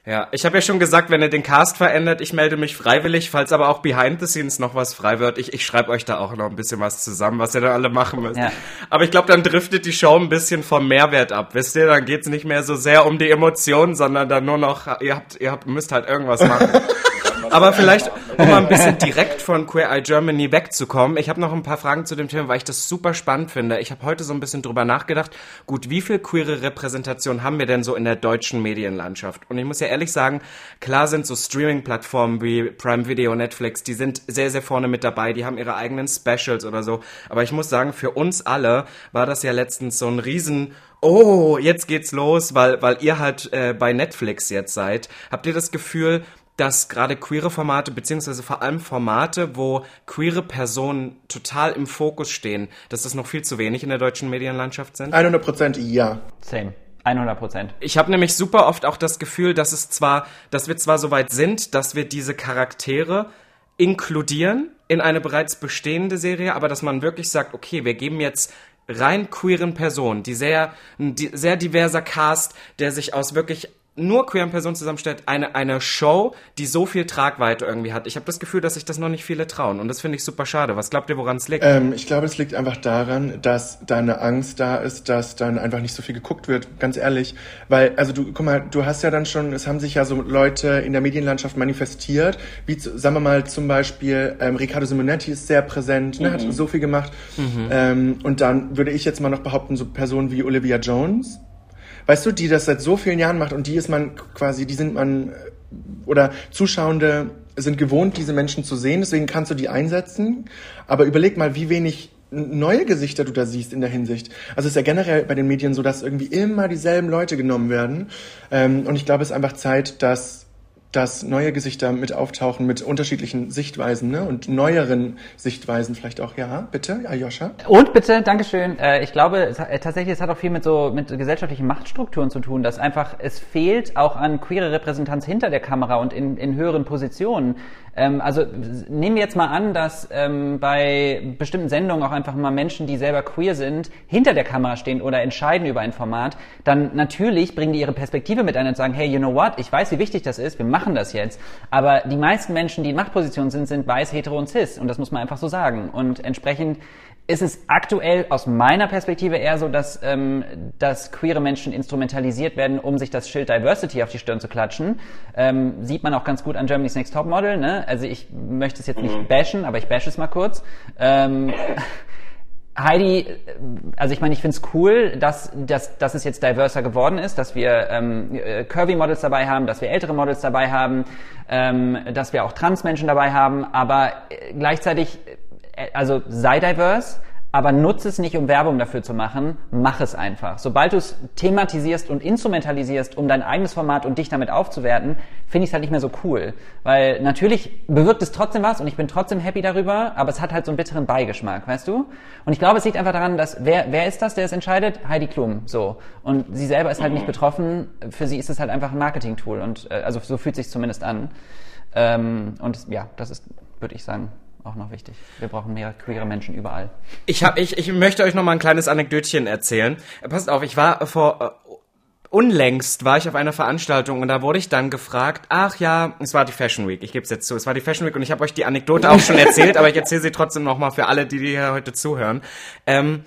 Ja, ich habe ja schon gesagt, wenn ihr den Cast verändert, ich melde mich freiwillig, falls aber auch behind the scenes noch was frei wird. Ich, ich schreibe euch da auch noch ein bisschen was zusammen, was ihr dann alle machen müsst. Ja. Aber ich glaube, dann driftet die Show ein bisschen vom Mehrwert ab. Wisst ihr, dann geht's nicht mehr so sehr um die Emotionen, sondern dann nur noch, ihr habt, ihr habt, müsst halt irgendwas machen. [laughs] Aber vielleicht, um mal ein bisschen direkt von Queer Eye Germany wegzukommen, ich habe noch ein paar Fragen zu dem Thema, weil ich das super spannend finde. Ich habe heute so ein bisschen drüber nachgedacht, gut, wie viel queere Repräsentation haben wir denn so in der deutschen Medienlandschaft? Und ich muss ja ehrlich sagen, klar sind so Streaming-Plattformen wie Prime Video, Netflix, die sind sehr, sehr vorne mit dabei, die haben ihre eigenen Specials oder so. Aber ich muss sagen, für uns alle war das ja letztens so ein riesen Oh, jetzt geht's los, weil, weil ihr halt äh, bei Netflix jetzt seid. Habt ihr das Gefühl, dass gerade queere Formate, beziehungsweise vor allem Formate, wo queere Personen total im Fokus stehen, dass das noch viel zu wenig in der deutschen Medienlandschaft sind? 100 Prozent ja. Same. 100 Prozent. Ich habe nämlich super oft auch das Gefühl, dass es zwar, dass wir zwar so weit sind, dass wir diese Charaktere inkludieren, in eine bereits bestehende Serie, aber dass man wirklich sagt, okay, wir geben jetzt rein queeren Personen, die sehr, ein sehr diverser Cast, der sich aus wirklich nur queeren Personen zusammenstellt, eine, eine Show, die so viel Tragweite irgendwie hat. Ich habe das Gefühl, dass sich das noch nicht viele trauen und das finde ich super schade. Was glaubt ihr, woran es liegt? Ähm, ich glaube, es liegt einfach daran, dass da eine Angst da ist, dass dann einfach nicht so viel geguckt wird, ganz ehrlich. Weil, also du, guck mal, du hast ja dann schon, es haben sich ja so Leute in der Medienlandschaft manifestiert, wie, sagen wir mal zum Beispiel, ähm, Riccardo Simonetti ist sehr präsent, ne, hat so viel gemacht. Ähm, und dann würde ich jetzt mal noch behaupten, so Personen wie Olivia Jones, weißt du, die das seit so vielen Jahren macht und die ist man quasi, die sind man, äh, oder Zuschauende sind gewohnt, diese Menschen zu sehen, deswegen kannst du die einsetzen. Aber überleg mal, wie wenig neue Gesichter du da siehst in der Hinsicht. Also es ist ja generell bei den Medien so, dass irgendwie immer dieselben Leute genommen werden. Ähm, und ich glaube, es ist einfach Zeit, dass dass neue Gesichter mit auftauchen mit unterschiedlichen Sichtweisen ne? und neueren Sichtweisen vielleicht auch. Ja, bitte, Ayosha. Und bitte, Dankeschön. Äh, ich glaube, äh, tatsächlich, es hat auch viel mit so mit gesellschaftlichen Machtstrukturen zu tun, dass einfach es fehlt auch an queere Repräsentanz hinter der Kamera und in, in höheren Positionen. Ähm, also nehmen wir jetzt mal an, dass ähm, bei bestimmten Sendungen auch einfach mal Menschen, die selber queer sind, hinter der Kamera stehen oder entscheiden über ein Format. Dann natürlich bringen die ihre Perspektive mit ein und sagen, hey, you know what? Ich weiß, wie wichtig das ist. Wir machen das jetzt. Aber die meisten Menschen, die in Machtpositionen sind, sind weiß, hetero und cis. Und das muss man einfach so sagen. Und entsprechend ist es aktuell aus meiner Perspektive eher so, dass, ähm, dass queere Menschen instrumentalisiert werden, um sich das Schild Diversity auf die Stirn zu klatschen. Ähm, sieht man auch ganz gut an Germany's Next Top Model. Ne? Also ich möchte es jetzt nicht bashen, aber ich bash es mal kurz. Ähm, Heidi, also ich meine, ich finde es cool, dass, dass, dass es jetzt diverser geworden ist, dass wir ähm, äh, Curvy-Models dabei haben, dass wir ältere Models dabei haben, ähm, dass wir auch Trans-Menschen dabei haben, aber äh, gleichzeitig, also sei diverse, aber nutze es nicht, um Werbung dafür zu machen, mach es einfach. Sobald du es thematisierst und instrumentalisierst, um dein eigenes Format und dich damit aufzuwerten, finde ich es halt nicht mehr so cool. Weil natürlich bewirkt es trotzdem was und ich bin trotzdem happy darüber, aber es hat halt so einen bitteren Beigeschmack, weißt du? Und ich glaube, es liegt einfach daran, dass wer, wer ist das, der es entscheidet? Heidi Klum, so. Und sie selber ist halt nicht betroffen. Für sie ist es halt einfach ein Marketing-Tool und äh, also so fühlt sich zumindest an. Ähm, und ja, das ist, würde ich sagen, auch noch wichtig. Wir brauchen mehr queere Menschen überall. Ich, hab, ich, ich möchte euch noch mal ein kleines Anekdötchen erzählen. Passt auf, ich war vor äh, unlängst war ich auf einer Veranstaltung und da wurde ich dann gefragt, ach ja, es war die Fashion Week, ich gebe es jetzt zu, es war die Fashion Week und ich habe euch die Anekdote auch schon erzählt, aber ich erzähle sie trotzdem noch mal für alle, die, die hier heute zuhören. Ähm,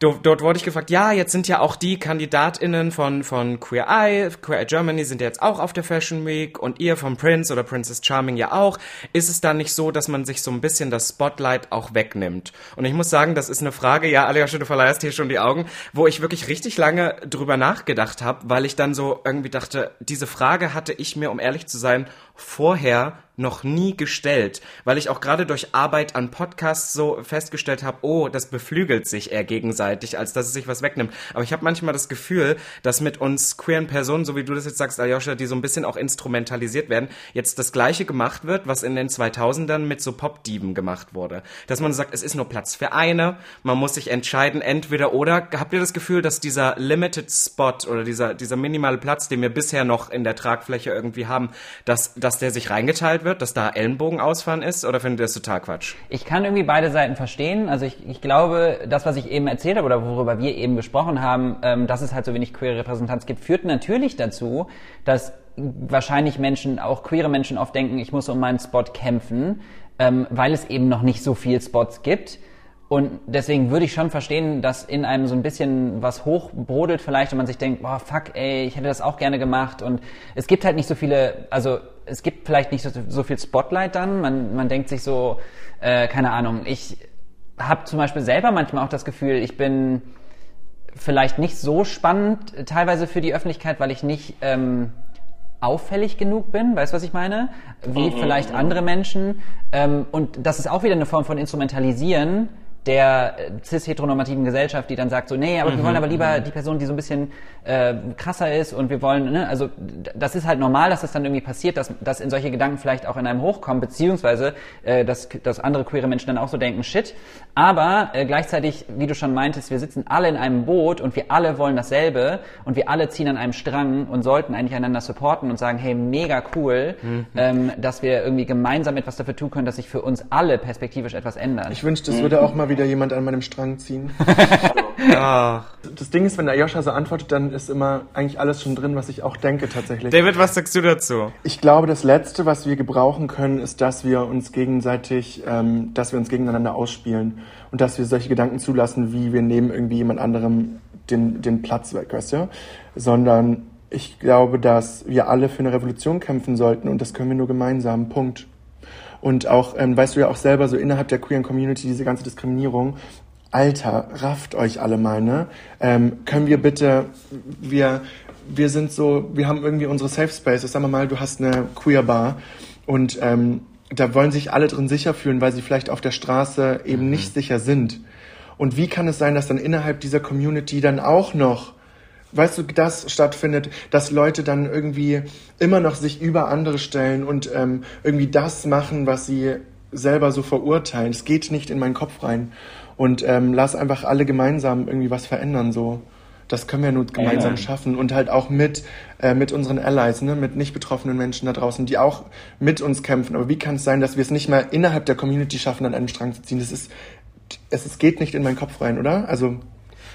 Dort, dort wurde ich gefragt, ja, jetzt sind ja auch die KandidatInnen von, von Queer Eye, Queer Eye Germany sind ja jetzt auch auf der Fashion Week und ihr vom Prince oder Princess Charming ja auch. Ist es dann nicht so, dass man sich so ein bisschen das Spotlight auch wegnimmt? Und ich muss sagen, das ist eine Frage, ja, Aljoscha, du verleihst hier schon die Augen, wo ich wirklich richtig lange drüber nachgedacht habe, weil ich dann so irgendwie dachte, diese Frage hatte ich mir, um ehrlich zu sein, vorher noch nie gestellt, weil ich auch gerade durch Arbeit an Podcasts so festgestellt habe, oh, das beflügelt sich eher gegenseitig, als dass es sich was wegnimmt. Aber ich habe manchmal das Gefühl, dass mit uns queeren Personen, so wie du das jetzt sagst, Aljoscha, die so ein bisschen auch instrumentalisiert werden, jetzt das Gleiche gemacht wird, was in den 2000ern mit so Popdieben gemacht wurde. Dass man sagt, es ist nur Platz für eine, man muss sich entscheiden, entweder oder. Habt ihr das Gefühl, dass dieser Limited Spot oder dieser, dieser minimale Platz, den wir bisher noch in der Tragfläche irgendwie haben, dass, dass der sich reingeteilt wird, dass da Ellenbogenausfahren ist, oder findet ihr das total Quatsch? Ich kann irgendwie beide Seiten verstehen. Also ich, ich glaube, das, was ich eben erzählt habe oder worüber wir eben gesprochen haben, ähm, dass es halt so wenig queere Repräsentanz gibt, führt natürlich dazu, dass wahrscheinlich Menschen, auch queere Menschen oft denken, ich muss um meinen Spot kämpfen, ähm, weil es eben noch nicht so viel Spots gibt. Und deswegen würde ich schon verstehen, dass in einem so ein bisschen was hochbrodelt vielleicht und man sich denkt, boah, fuck, ey, ich hätte das auch gerne gemacht. Und es gibt halt nicht so viele, also es gibt vielleicht nicht so, so viel Spotlight dann. Man, man denkt sich so, äh, keine Ahnung, ich habe zum Beispiel selber manchmal auch das Gefühl, ich bin vielleicht nicht so spannend teilweise für die Öffentlichkeit, weil ich nicht ähm, auffällig genug bin, weißt du, was ich meine? Wie vielleicht andere Menschen. Ähm, und das ist auch wieder eine Form von Instrumentalisieren, der äh, cis-heteronormativen Gesellschaft, die dann sagt so, nee, aber wir wollen aber lieber die Person, die so ein bisschen äh, krasser ist und wir wollen, ne, also das ist halt normal, dass das dann irgendwie passiert, dass, dass in solche Gedanken vielleicht auch in einem hochkommen, beziehungsweise äh, dass, dass andere queere Menschen dann auch so denken, shit. Aber äh, gleichzeitig, wie du schon meintest, wir sitzen alle in einem Boot und wir alle wollen dasselbe und wir alle ziehen an einem Strang und sollten eigentlich einander supporten und sagen, hey, mega cool, ähm, dass wir irgendwie gemeinsam etwas dafür tun können, dass sich für uns alle perspektivisch etwas ändert. Ich wünschte, es würde auch mal wieder jemand an meinem Strang ziehen. [laughs] Ach. Das Ding ist, wenn der Ayosha so antwortet, dann ist immer eigentlich alles schon drin, was ich auch denke tatsächlich. David, was sagst du dazu? Ich glaube, das Letzte, was wir gebrauchen können, ist, dass wir uns gegenseitig, ähm, dass wir uns gegeneinander ausspielen und dass wir solche Gedanken zulassen, wie wir nehmen irgendwie jemand anderem den, den Platz weg, weißt du? Sondern ich glaube, dass wir alle für eine Revolution kämpfen sollten und das können wir nur gemeinsam. Punkt. Und auch, ähm, weißt du ja auch selber, so innerhalb der queeren Community, diese ganze Diskriminierung. Alter, rafft euch alle mal, ne? Ähm, können wir bitte, wir, wir sind so, wir haben irgendwie unsere Safe Spaces. Sagen wir mal, du hast eine Queer Bar und ähm, da wollen sich alle drin sicher fühlen, weil sie vielleicht auf der Straße eben nicht sicher sind. Und wie kann es sein, dass dann innerhalb dieser Community dann auch noch weißt du, das stattfindet, dass Leute dann irgendwie immer noch sich über andere stellen und ähm, irgendwie das machen, was sie selber so verurteilen. Es geht nicht in meinen Kopf rein. Und ähm, lass einfach alle gemeinsam irgendwie was verändern. So, das können wir nur gemeinsam Ja. schaffen und halt auch mit äh, mit unseren Allies, ne, mit nicht betroffenen Menschen da draußen, die auch mit uns kämpfen. Aber wie kann es sein, dass wir es nicht mal innerhalb der Community schaffen, an einen Strang zu ziehen? Das ist es, es geht nicht in meinen Kopf rein, oder? Also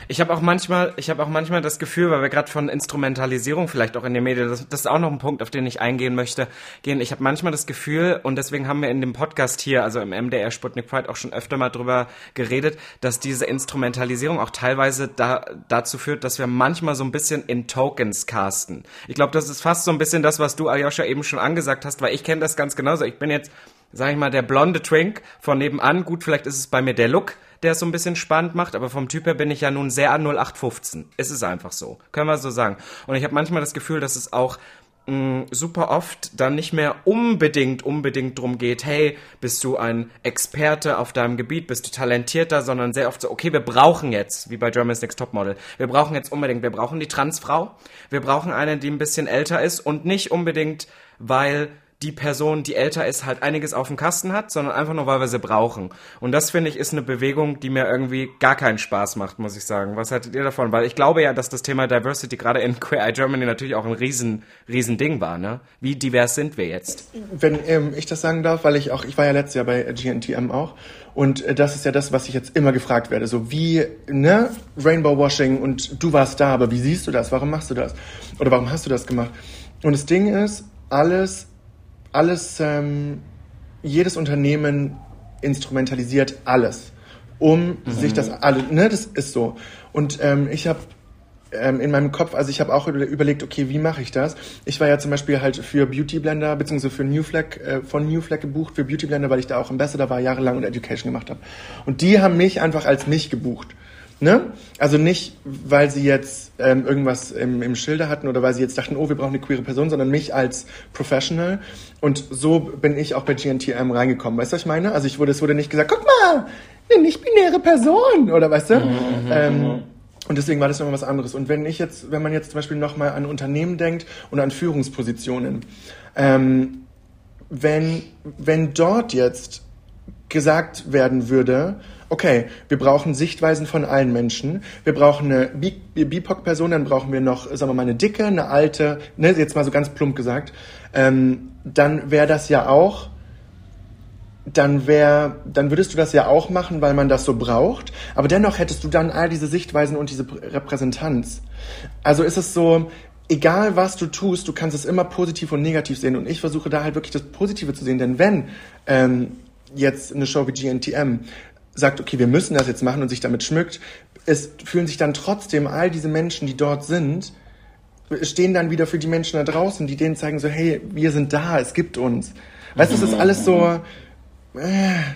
Ich habe auch manchmal, ich habe auch manchmal das Gefühl, weil wir gerade von Instrumentalisierung vielleicht auch in den Medien, das, das ist auch noch ein Punkt, auf den ich eingehen möchte, gehen. Ich habe manchmal das Gefühl und deswegen haben wir in dem Podcast hier, also im MDR Sputnik Pride auch schon öfter mal drüber geredet, dass diese Instrumentalisierung auch teilweise da, dazu führt, dass wir manchmal so ein bisschen in Tokens casten. Ich glaube, das ist fast so ein bisschen das, was du Aljoscha eben schon angesagt hast, weil ich kenne das ganz genauso. Ich bin jetzt, sag ich mal, der blonde Twink von nebenan. Gut, vielleicht ist es bei mir der Look, der es so ein bisschen spannend macht, aber vom Typ her bin ich ja nun sehr 0815. Es ist einfach so. Können wir so sagen. Und ich habe manchmal das Gefühl, dass es auch mh, super oft dann nicht mehr unbedingt, unbedingt drum geht, hey, bist du ein Experte auf deinem Gebiet, bist du talentierter, sondern sehr oft so, okay, wir brauchen jetzt, wie bei Germany's Next Topmodel, wir brauchen jetzt unbedingt, wir brauchen die Transfrau, wir brauchen eine, die ein bisschen älter ist und nicht unbedingt, weil die Person, die älter ist, halt einiges auf dem Kasten hat, sondern einfach nur, weil wir sie brauchen. Und das, finde ich, ist eine Bewegung, die mir irgendwie gar keinen Spaß macht, muss ich sagen. Was haltet ihr davon? Weil ich glaube ja, dass das Thema Diversity gerade in [laughs] Queer Eye Germany natürlich auch ein riesen, riesen Ding war, ne? Wie divers sind wir jetzt? Wenn ähm, ich das sagen darf, weil ich auch, ich war ja letztes Jahr bei GNTM auch und äh, das ist ja das, was ich jetzt immer gefragt werde, so wie, ne, Rainbow Washing und du warst da, aber wie siehst du das, warum machst du das oder warum hast du das gemacht? Und das Ding ist, alles, alles, ähm, jedes Unternehmen instrumentalisiert alles, um sich das alle, ne, das ist so. Und ähm, ich habe ähm, in meinem Kopf, also ich habe auch über- überlegt, okay, wie mache ich das? Ich war ja zum Beispiel halt für Beauty Blender, beziehungsweise für New Flag, äh, von New Flag gebucht, für Beauty Blender, weil ich da auch Ambassador war, jahrelang und Education gemacht habe. Und die haben mich einfach als mich gebucht. Ne? Also nicht, weil sie jetzt ähm, irgendwas im, im Schilde hatten oder weil sie jetzt dachten, oh, wir brauchen eine queere Person, sondern mich als Professional. Und so bin ich auch bei GNTM reingekommen. Weißt du, was ich meine? Also ich wurde, es wurde nicht gesagt, guck mal, eine nicht-binäre Person, oder weißt du? ähm, und deswegen war das nochmal was anderes. Und wenn ich jetzt, wenn man jetzt zum Beispiel nochmal an Unternehmen denkt und an Führungspositionen, ähm, wenn, wenn dort jetzt gesagt werden würde, okay, wir brauchen Sichtweisen von allen Menschen, wir brauchen eine Bi- BIPOC-Person, dann brauchen wir noch, sagen wir mal, eine dicke, eine alte, ne, jetzt mal so ganz plump gesagt, ähm, dann wäre das ja auch dann wär, dann würdest du das ja auch machen, weil man das so braucht. Aber dennoch hättest du dann all diese Sichtweisen und diese Prä- Repräsentanz. Also ist es so, egal was du tust, du kannst es immer positiv und negativ sehen. Und ich versuche da halt wirklich das Positive zu sehen. Denn wenn ähm, jetzt eine Show wie GNTM sagt, okay, wir müssen das jetzt machen und sich damit schmückt, es fühlen sich dann trotzdem all diese Menschen, die dort sind, stehen dann wieder für die Menschen da draußen, die denen zeigen so, hey, wir sind da, es gibt uns. Weißt du, es ist alles so,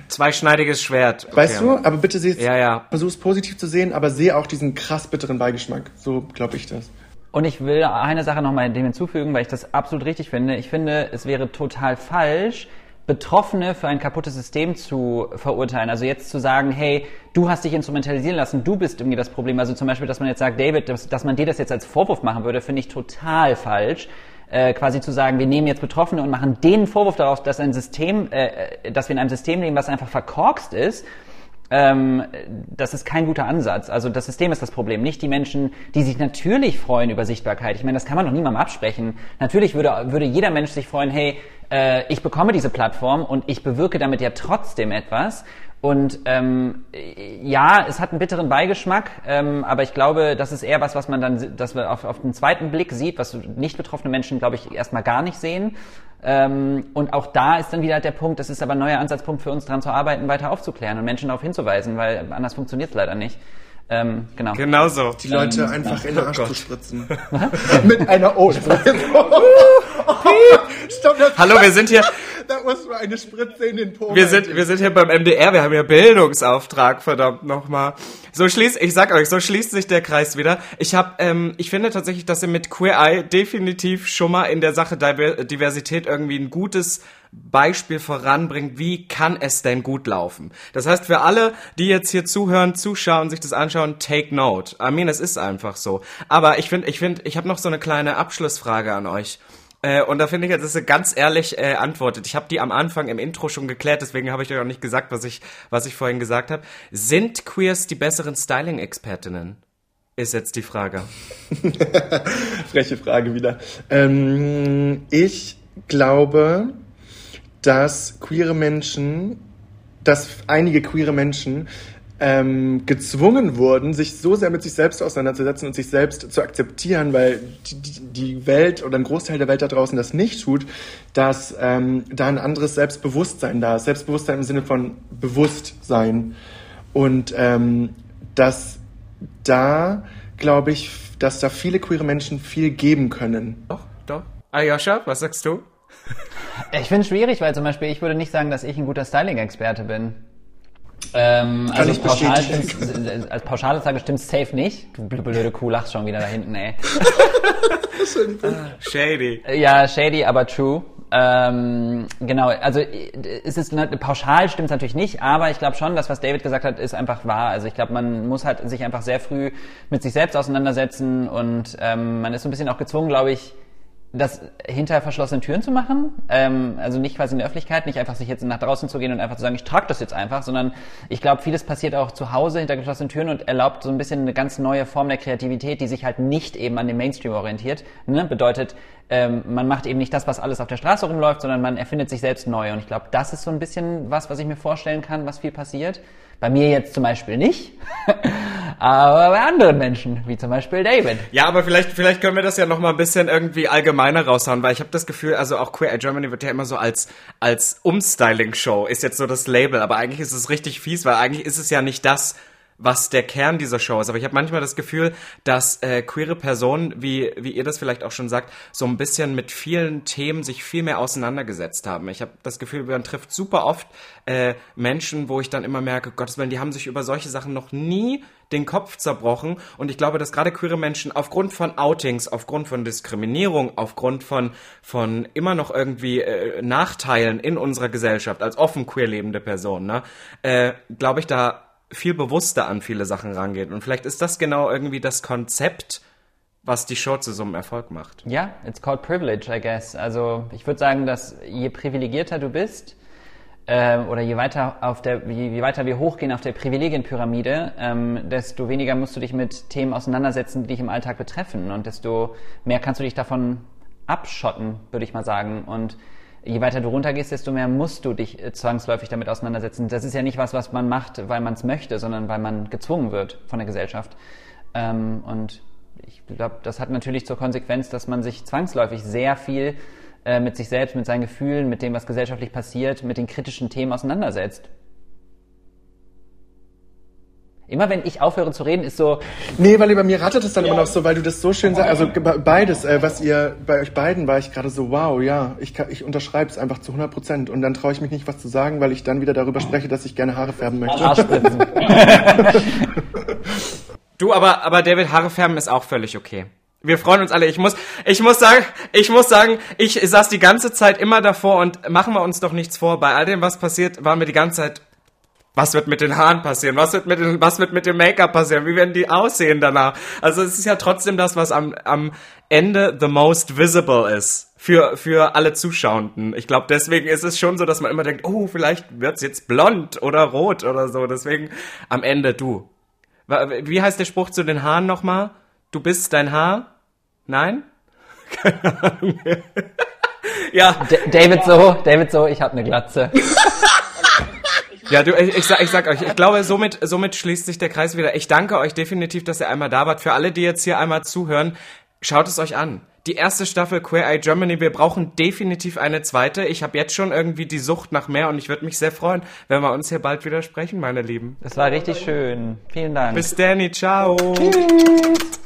Zweischneidiges Schwert. weißt Okay. du, aber bitte seh Ja, ja. versuch es positiv zu sehen, aber sehe auch diesen krass bitteren Beigeschmack. So glaube ich das. Und ich will eine Sache nochmal dem hinzufügen, weil ich das absolut richtig finde. Ich finde, es wäre total falsch, Betroffene für ein kaputtes System zu verurteilen. Also jetzt zu sagen, hey, du hast dich instrumentalisieren lassen, du bist irgendwie das Problem. Also zum Beispiel, dass man jetzt sagt, David, dass, dass man dir das jetzt als Vorwurf machen würde, finde ich total falsch. Äh, quasi zu sagen, wir nehmen jetzt Betroffene und machen denen Vorwurf darauf, dass ein System, äh, dass wir in einem System leben, was einfach verkorkst ist ähm, das ist kein guter Ansatz. Also das System ist das Problem, nicht die Menschen, die sich natürlich freuen über Sichtbarkeit. Ich meine, das kann man doch niemandem absprechen. Natürlich würde, würde jeder Mensch sich freuen, hey, äh, ich bekomme diese Plattform und ich bewirke damit ja trotzdem etwas. Und ähm, ja, es hat einen bitteren Beigeschmack, ähm, aber ich glaube, das ist eher was, was man dann, dass man auf, auf den zweiten Blick sieht, was nicht betroffene Menschen, glaube ich, erstmal gar nicht sehen. Ähm, und auch da ist dann wieder der Punkt, das ist aber ein neuer Ansatzpunkt für uns, daran zu arbeiten, weiter aufzuklären und Menschen darauf hinzuweisen, weil anders funktioniert es leider nicht. Ähm, genau. Genau so. Die Leute ähm, einfach ja. in den Arsch oh zu spritzen. [laughs] Mit einer O-Spritze. [laughs] Stopp, Hallo, wir sind hier. Eine Spritze in den Po. Wir sind, wir sind hier beim MDR, wir haben ja Bildungsauftrag, verdammt nochmal. So schließt, ich sag euch, so schließt sich der Kreis wieder. Ich habe, ähm, ich finde tatsächlich, dass ihr mit Queer Eye definitiv schon mal in der Sache Diversität irgendwie ein gutes Beispiel voranbringt, wie kann es denn gut laufen? Das heißt, für alle, die jetzt hier zuhören, zuschauen, sich das anschauen, take note. I mean, es ist einfach so. Aber ich finde, ich finde, ich habe noch so eine kleine Abschlussfrage an euch. Äh, und da finde ich, dass ihr ganz ehrlich äh, antwortet. Ich habe die am Anfang im Intro schon geklärt, deswegen habe ich euch auch nicht gesagt, was ich, was ich vorhin gesagt habe. Sind Queers die besseren Styling-Expertinnen? Ist jetzt die Frage. [laughs] Freche Frage wieder. Ähm, ich glaube, dass queere Menschen, dass einige queere Menschen ähm, gezwungen wurden, sich so sehr mit sich selbst auseinanderzusetzen und sich selbst zu akzeptieren, weil die, die Welt oder ein Großteil der Welt da draußen das nicht tut, dass ähm, da ein anderes Selbstbewusstsein da ist. Selbstbewusstsein im Sinne von Bewusstsein. Und ähm, dass da, glaube ich, dass da viele queere Menschen viel geben können. Doch, doch. Ayosha, was sagst du? Ich finde es schwierig, weil zum Beispiel ich würde nicht sagen, dass ich ein guter Styling-Experte bin. Ähm, also als pauschal stimmt's, als pauschale Sage stimmt's safe nicht. Du blöde Kuh lachst schon wieder da hinten, ey. shady. Ja, shady, aber true. Ähm, genau, also es ist pauschal stimmt natürlich nicht, aber ich glaube schon, dass was David gesagt hat, ist einfach wahr. Also ich glaube, man muss halt sich einfach sehr früh mit sich selbst auseinandersetzen und ähm, man ist so ein bisschen auch gezwungen, glaube ich, das hinter verschlossenen Türen zu machen, ähm, also nicht quasi in der Öffentlichkeit, nicht einfach sich jetzt nach draußen zu gehen und einfach zu sagen, ich trage das jetzt einfach, sondern ich glaube, vieles passiert auch zu Hause hinter geschlossenen Türen und erlaubt so ein bisschen eine ganz neue Form der Kreativität, die sich halt nicht eben an dem Mainstream orientiert. Ne? Bedeutet, ähm, man macht eben nicht das, was alles auf der Straße rumläuft, sondern man erfindet sich selbst neu. Und ich glaube, das ist so ein bisschen was, was ich mir vorstellen kann, was viel passiert. Bei mir jetzt zum Beispiel nicht, [laughs] aber bei anderen Menschen, wie zum Beispiel David. Ja, aber vielleicht, vielleicht können wir das ja noch mal ein bisschen irgendwie allgemeiner raushauen, weil ich habe das Gefühl, also auch Queer Eye Germany wird ja immer so als als Umstyling-Show ist jetzt so das Label, aber eigentlich ist es richtig fies, weil eigentlich ist es ja nicht das, was der Kern dieser Show ist. Aber ich habe manchmal das Gefühl, dass äh, queere Personen, wie, wie ihr das vielleicht auch schon sagt, so ein bisschen mit vielen Themen sich viel mehr auseinandergesetzt haben. Ich habe das Gefühl, man trifft super oft äh, Menschen, wo ich dann immer merke, Gottes Willen, die haben sich über solche Sachen noch nie den Kopf zerbrochen. Und ich glaube, dass gerade queere Menschen aufgrund von Outings, aufgrund von Diskriminierung, aufgrund von, von immer noch irgendwie äh, Nachteilen in unserer Gesellschaft als offen queer lebende Person, ne, äh, glaube ich, da viel bewusster an viele Sachen rangeht. Und vielleicht ist das genau irgendwie das Konzept, was die Show zu so einem Erfolg macht. Ja, it's called privilege, I guess. Also ich würde sagen, dass je privilegierter du bist, äh, oder je weiter auf der, je, je, weiter wir hochgehen auf der Privilegienpyramide, ähm, desto weniger musst du dich mit Themen auseinandersetzen, die dich im Alltag betreffen. Und desto mehr kannst du dich davon abschotten, würde ich mal sagen. Und je weiter du runtergehst, desto mehr musst du dich äh, zwangsläufig damit auseinandersetzen. Das ist ja nicht was, was man macht, weil man es möchte, sondern weil man gezwungen wird von der Gesellschaft. Ähm, und ich glaube, das hat natürlich zur Konsequenz, dass man sich zwangsläufig sehr viel äh, mit sich selbst, mit seinen Gefühlen, mit dem, was gesellschaftlich passiert, mit den kritischen Themen auseinandersetzt. Immer wenn ich aufhöre zu reden, ist so. Nee, weil bei mir rattert es dann ja. immer noch so, weil du das so schön sagst. Also beides, äh, was ihr bei euch beiden war ich gerade so, wow, ja, ich, ich unterschreibe es einfach zu 100 Prozent. Und dann traue ich mich nicht, was zu sagen, weil ich dann wieder darüber spreche, dass ich gerne Haare färben möchte. [laughs] du, aber, aber David, Haare färben ist auch völlig okay. Wir freuen uns alle. Ich muss, ich muss sagen, ich muss sagen, ich saß die ganze Zeit immer davor und machen wir uns doch nichts vor. Bei all dem, was passiert, waren wir die ganze Zeit, was wird mit den Haaren passieren? Was wird mit den, was wird mit dem Make-up passieren? Wie werden die aussehen danach? Also es ist ja trotzdem das, was am, am Ende the most visible ist für, für alle Zuschauenden. Ich glaube, deswegen ist es schon so, dass man immer denkt, oh, vielleicht wird's jetzt blond oder rot oder so. Deswegen am Ende du. Wie heißt der Spruch zu den Haaren nochmal? Du bist dein Haar? Nein? [laughs] Keine Ahnung. [laughs] ja. D David so, David so, ich habe eine Glatze. [laughs] Ja, du, ich, ich, sag, ich sag euch, ich glaube, somit, somit schließt sich der Kreis wieder. Ich danke euch definitiv, dass ihr einmal da wart. Für alle, die jetzt hier einmal zuhören, schaut es euch an. Die erste Staffel Queer Eye Germany, wir brauchen definitiv eine zweite. Ich habe jetzt schon irgendwie die Sucht nach mehr und ich würde mich sehr freuen, wenn wir uns hier bald wieder sprechen, meine Lieben. Das war richtig schön. Vielen Dank. Bis Danny, ciao. Tschüss.